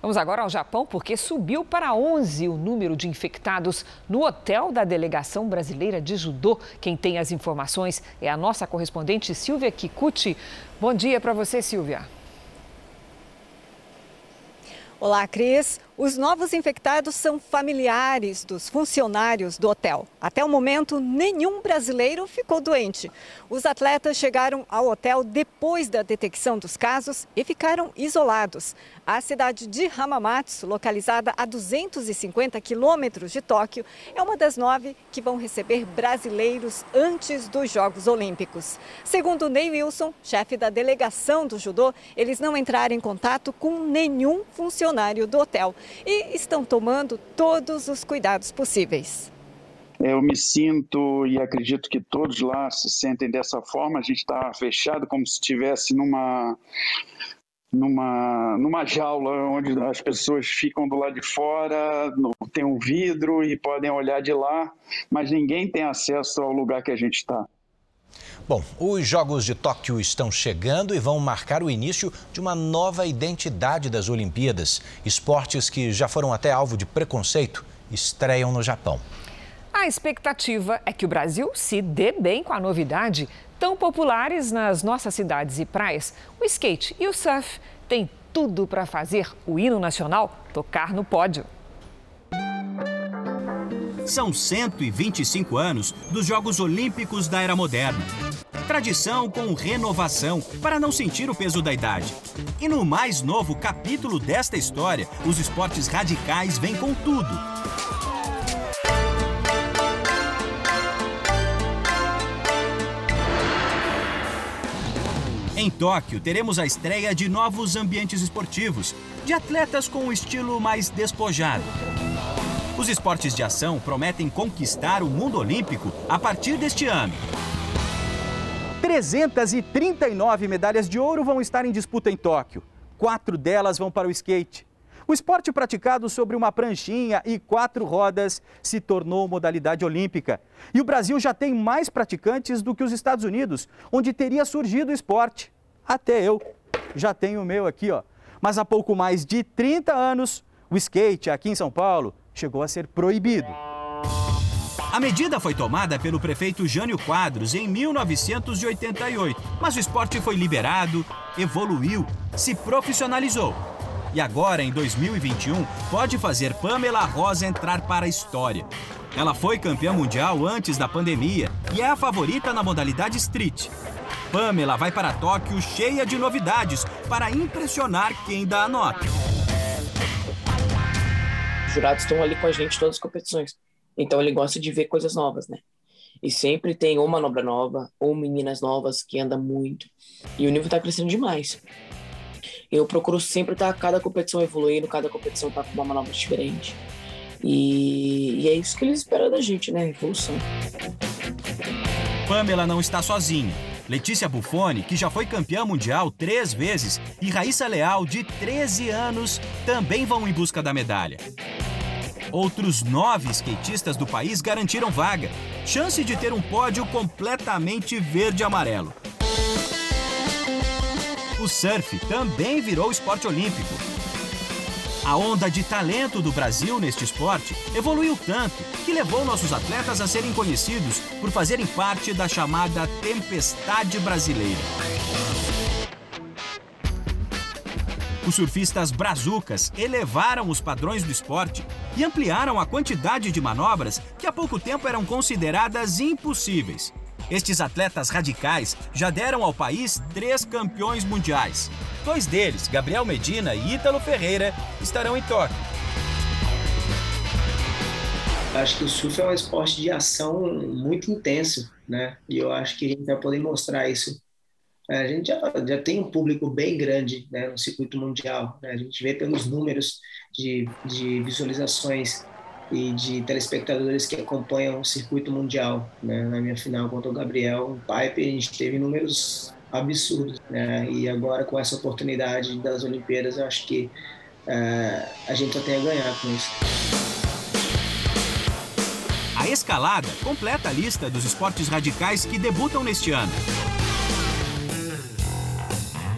Vamos agora ao Japão, porque subiu para 11 o número de infectados no hotel da delegação brasileira de judô. Quem tem as informações é a nossa correspondente Silvia Kikuchi. Bom dia para você, Silvia. Olá, Cris. Os novos infectados são familiares dos funcionários do hotel. Até o momento, nenhum brasileiro ficou doente. Os atletas chegaram ao hotel depois da detecção dos casos e ficaram isolados. A cidade de Hamamatsu, localizada a 250 quilômetros de Tóquio, é uma das nove que vão receber brasileiros antes dos Jogos Olímpicos. Segundo Ney Wilson, chefe da delegação do judô, eles não entraram em contato com nenhum funcionário do hotel e estão tomando todos os cuidados possíveis. Eu me sinto e acredito que todos lá se sentem dessa forma. A gente está fechado como se estivesse numa numa, numa jaula onde as pessoas ficam do lado de fora, tem um vidro e podem olhar de lá, mas ninguém tem acesso ao lugar que a gente está. Bom, os Jogos de Tóquio estão chegando e vão marcar o início de uma nova identidade das Olimpíadas. Esportes que já foram até alvo de preconceito estreiam no Japão. A expectativa é que o Brasil se dê bem com a novidade. Tão populares nas nossas cidades e praias, o skate e o surf têm tudo para fazer o hino nacional tocar no pódio. São 125 anos dos Jogos Olímpicos da Era Moderna. Tradição com renovação, para não sentir o peso da idade. E no mais novo capítulo desta história, os esportes radicais vêm com tudo. Em Tóquio, teremos a estreia de novos ambientes esportivos, de atletas com o estilo mais despojado. Os esportes de ação prometem conquistar o mundo olímpico a partir deste ano. 339 medalhas de ouro vão estar em disputa em Tóquio. Quatro delas vão para o skate. O esporte praticado sobre uma pranchinha e quatro rodas se tornou modalidade olímpica. E o Brasil já tem mais praticantes do que os Estados Unidos, onde teria surgido o esporte. Até eu já tenho o meu aqui, ó. Mas há pouco mais de 30 anos, o skate aqui em São Paulo chegou a ser proibido. A medida foi tomada pelo prefeito Jânio Quadros em 1988, mas o esporte foi liberado, evoluiu, se profissionalizou. E agora, em 2021, pode fazer Pamela Rosa entrar para a história. Ela foi campeã mundial antes da pandemia e é a favorita na modalidade street. Pamela vai para Tóquio cheia de novidades para impressionar quem dá a nota. jurados estão ali com a gente todas as competições. Então ele gosta de ver coisas novas, né? E sempre tem ou manobra nova, ou meninas novas que andam muito. E o nível tá crescendo demais. Eu procuro sempre estar tá, cada competição evoluindo, cada competição tá com uma manobra diferente. E, e é isso que eles esperam da gente, né? Evolução. Pamela não está sozinha. Letícia Buffoni, que já foi campeã mundial três vezes, e Raíssa Leal, de 13 anos, também vão em busca da medalha. Outros nove skatistas do país garantiram vaga. Chance de ter um pódio completamente verde-amarelo. O surf também virou esporte olímpico. A onda de talento do Brasil neste esporte evoluiu tanto que levou nossos atletas a serem conhecidos por fazerem parte da chamada Tempestade Brasileira. Os surfistas brazucas elevaram os padrões do esporte e ampliaram a quantidade de manobras que há pouco tempo eram consideradas impossíveis. Estes atletas radicais já deram ao país três campeões mundiais. Dois deles, Gabriel Medina e Ítalo Ferreira, estarão em Tóquio. Acho que o surf é um esporte de ação muito intenso, né? E eu acho que a gente vai poder mostrar isso a gente já, já tem um público bem grande né, no circuito mundial. Né? A gente vê pelos números de, de visualizações e de telespectadores que acompanham o circuito mundial. Né? Na minha final contra o Gabriel o Pipe, a gente teve números absurdos. Né? E agora, com essa oportunidade das Olimpíadas, eu acho que uh, a gente só tem a ganhar com isso. A escalada completa a lista dos esportes radicais que debutam neste ano.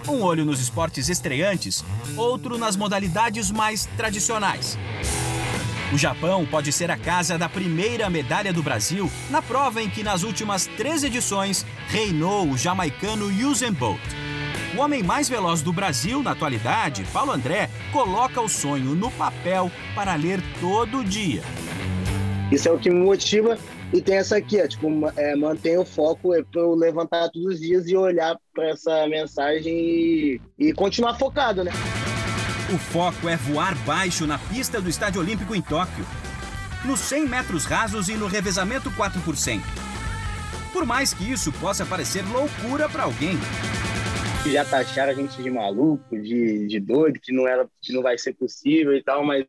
Um olho nos esportes estreantes, outro nas modalidades mais tradicionais. O Japão pode ser a casa da primeira medalha do Brasil na prova em que, nas últimas três edições, reinou o jamaicano Usain Bolt. O homem mais veloz do Brasil na atualidade, Paulo André, coloca o sonho no papel para ler todo dia. Isso é o que me motiva e tem essa aqui, é, tipo, é, o foco é para eu levantar todos os dias e olhar para essa mensagem e, e continuar focado, né? O foco é voar baixo na pista do Estádio Olímpico em Tóquio, nos 100 metros rasos e no revezamento 4 por 100. Por mais que isso possa parecer loucura para alguém. Já taxaram a gente de maluco, de, de doido, que não, era, que não vai ser possível e tal, mas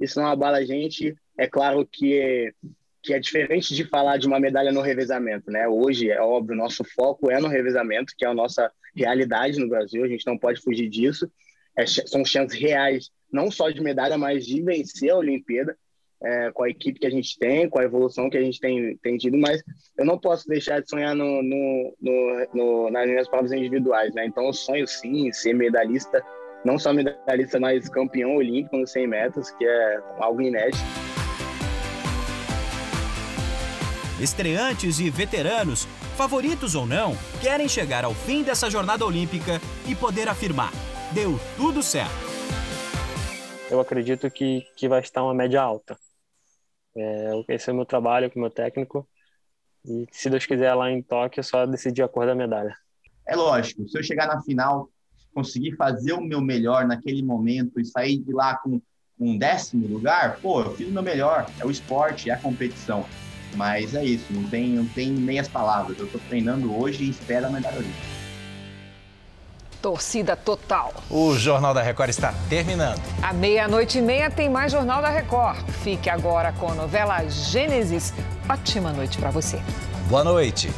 isso não abala a gente. É claro que que é diferente de falar de uma medalha no revezamento, né? Hoje, é óbvio, nosso foco é no revezamento, que é a nossa realidade no Brasil, a gente não pode fugir disso. É, são chances reais, não só de medalha, mas de vencer a Olimpíada, é, com a equipe que a gente tem, com a evolução que a gente tem, tem tido, mas eu não posso deixar de sonhar no, no, no, no nas minhas provas individuais, né? Então eu sonho sim ser medalhista, não só medalhista, mas campeão olímpico nos 100 metros, que é algo inédito. Estreantes e veteranos, favoritos ou não, querem chegar ao fim dessa jornada olímpica e poder afirmar: deu tudo certo. Eu acredito que, que vai estar uma média alta. É, esse é o meu trabalho com o meu técnico. E se Deus quiser, lá em Tóquio, é só decidir a cor da medalha. É lógico, se eu chegar na final, conseguir fazer o meu melhor naquele momento e sair de lá com um décimo lugar, pô, eu fiz o meu melhor. É o esporte, é a competição. Mas é isso, não tem, não tem meias palavras. Eu estou treinando hoje e espero a medalha olímpica. Torcida total. O Jornal da Record está terminando. À meia-noite e meia tem mais Jornal da Record. Fique agora com a novela Gênesis. Ótima noite para você. Boa noite.